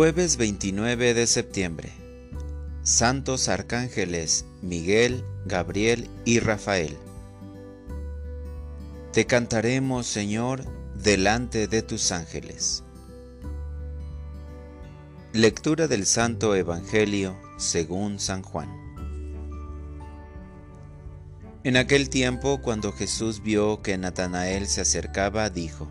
Jueves 29 de septiembre. Santos Arcángeles Miguel, Gabriel y Rafael. Te cantaremos, Señor, delante de tus ángeles. Lectura del Santo Evangelio según San Juan. En aquel tiempo, cuando Jesús vio que Natanael se acercaba, dijo,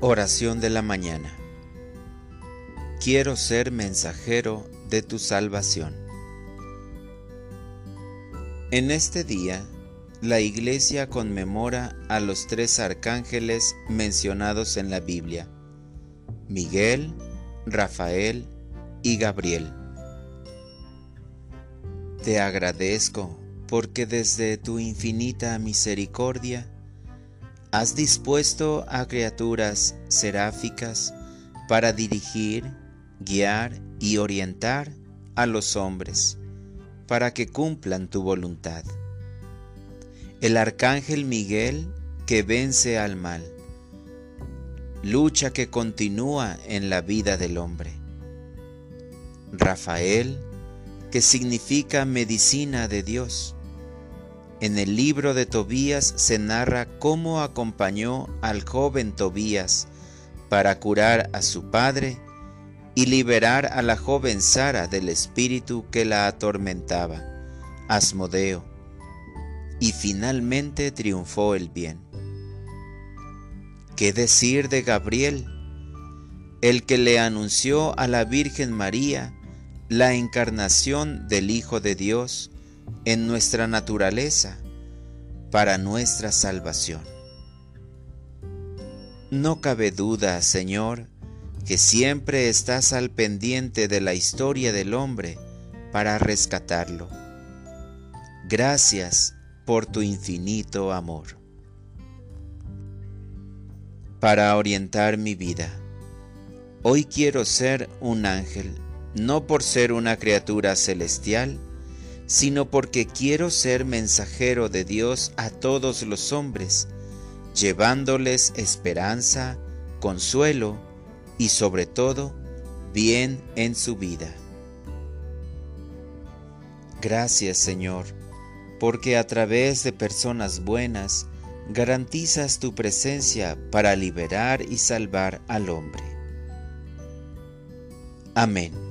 Oración de la mañana. Quiero ser mensajero de tu salvación. En este día, la Iglesia conmemora a los tres arcángeles mencionados en la Biblia, Miguel, Rafael y Gabriel. Te agradezco porque desde tu infinita misericordia Has dispuesto a criaturas seráficas para dirigir, guiar y orientar a los hombres, para que cumplan tu voluntad. El arcángel Miguel que vence al mal, lucha que continúa en la vida del hombre. Rafael, que significa medicina de Dios, en el libro de Tobías se narra cómo acompañó al joven Tobías para curar a su padre y liberar a la joven Sara del espíritu que la atormentaba, Asmodeo, y finalmente triunfó el bien. ¿Qué decir de Gabriel, el que le anunció a la Virgen María la encarnación del Hijo de Dios en nuestra naturaleza para nuestra salvación. No cabe duda, Señor, que siempre estás al pendiente de la historia del hombre para rescatarlo. Gracias por tu infinito amor. Para orientar mi vida, hoy quiero ser un ángel, no por ser una criatura celestial, sino porque quiero ser mensajero de Dios a todos los hombres, llevándoles esperanza, consuelo y sobre todo bien en su vida. Gracias Señor, porque a través de personas buenas garantizas tu presencia para liberar y salvar al hombre. Amén.